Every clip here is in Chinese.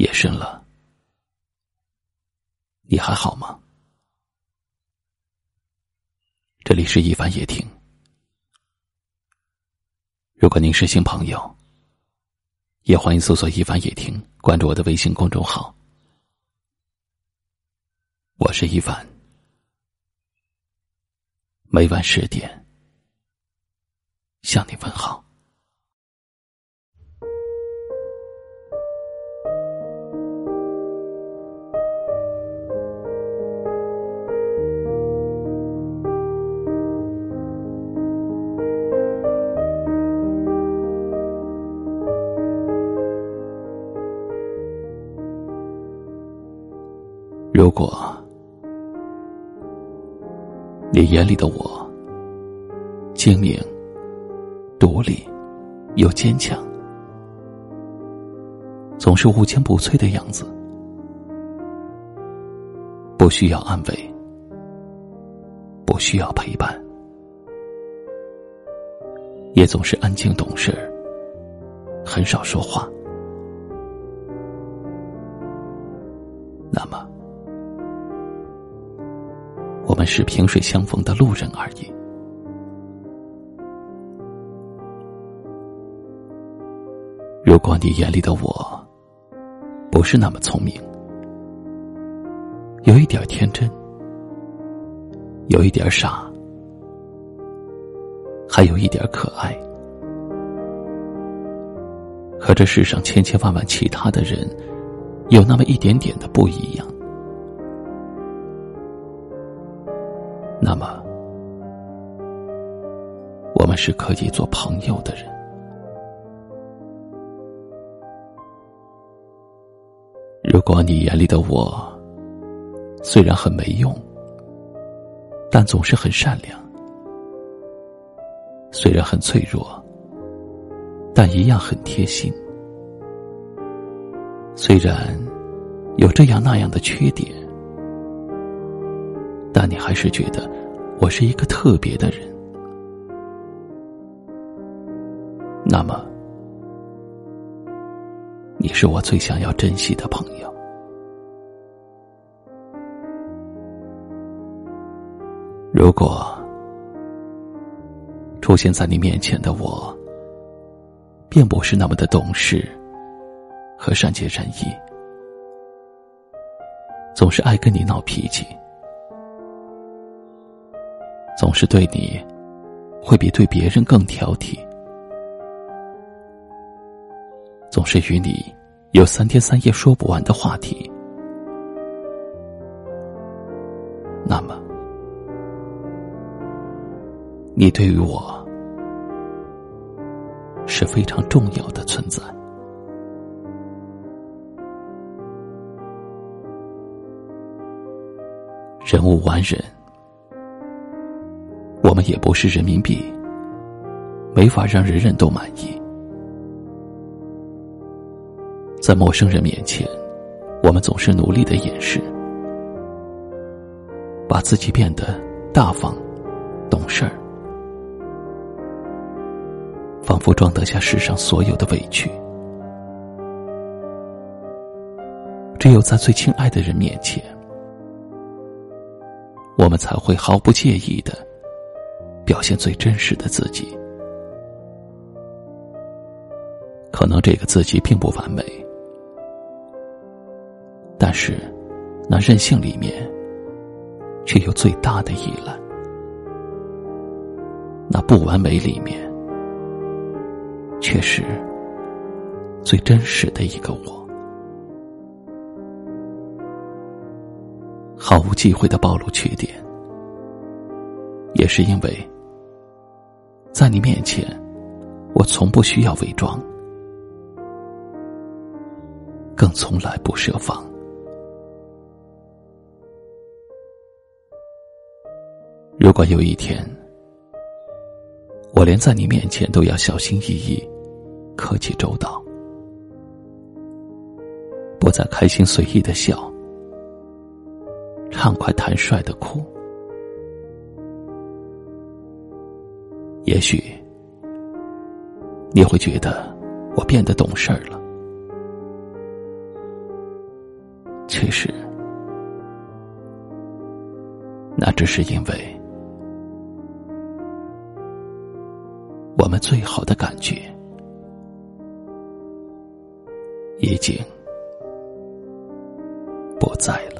夜深了，你还好吗？这里是一凡夜听。如果您是新朋友，也欢迎搜索“一凡夜听”，关注我的微信公众号。我是一凡，每晚十点向你问好。如果你眼里的我精明、独立又坚强，总是无坚不摧的样子，不需要安慰，不需要陪伴，也总是安静懂事，很少说话，那么。们是萍水相逢的路人而已。如果你眼里的我不是那么聪明，有一点天真，有一点傻，还有一点可爱，和这世上千千万万其他的人有那么一点点的不一样。那么，我们是可以做朋友的人。如果你眼里的我虽然很没用，但总是很善良；虽然很脆弱，但一样很贴心；虽然有这样那样的缺点。但你还是觉得我是一个特别的人，那么你是我最想要珍惜的朋友。如果出现在你面前的我，并不是那么的懂事和善解人意，总是爱跟你闹脾气。总是对你，会比对别人更挑剔；总是与你有三天三夜说不完的话题。那么，你对于我是非常重要的存在。人无完人。也不是人民币，没法让人人都满意。在陌生人面前，我们总是努力的掩饰，把自己变得大方、懂事儿，仿佛装得下世上所有的委屈。只有在最亲爱的人面前，我们才会毫不介意的。表现最真实的自己，可能这个自己并不完美，但是那任性里面却有最大的依赖，那不完美里面却是最真实的一个我，毫无忌讳的暴露缺点，也是因为。在你面前，我从不需要伪装，更从来不设防。如果有一天，我连在你面前都要小心翼翼、客气周到，不再开心随意的笑，畅快坦率的哭。也许你会觉得我变得懂事儿了，其实，那只是因为我们最好的感觉已经不在了。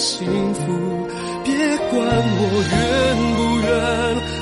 幸福别管我愿不愿。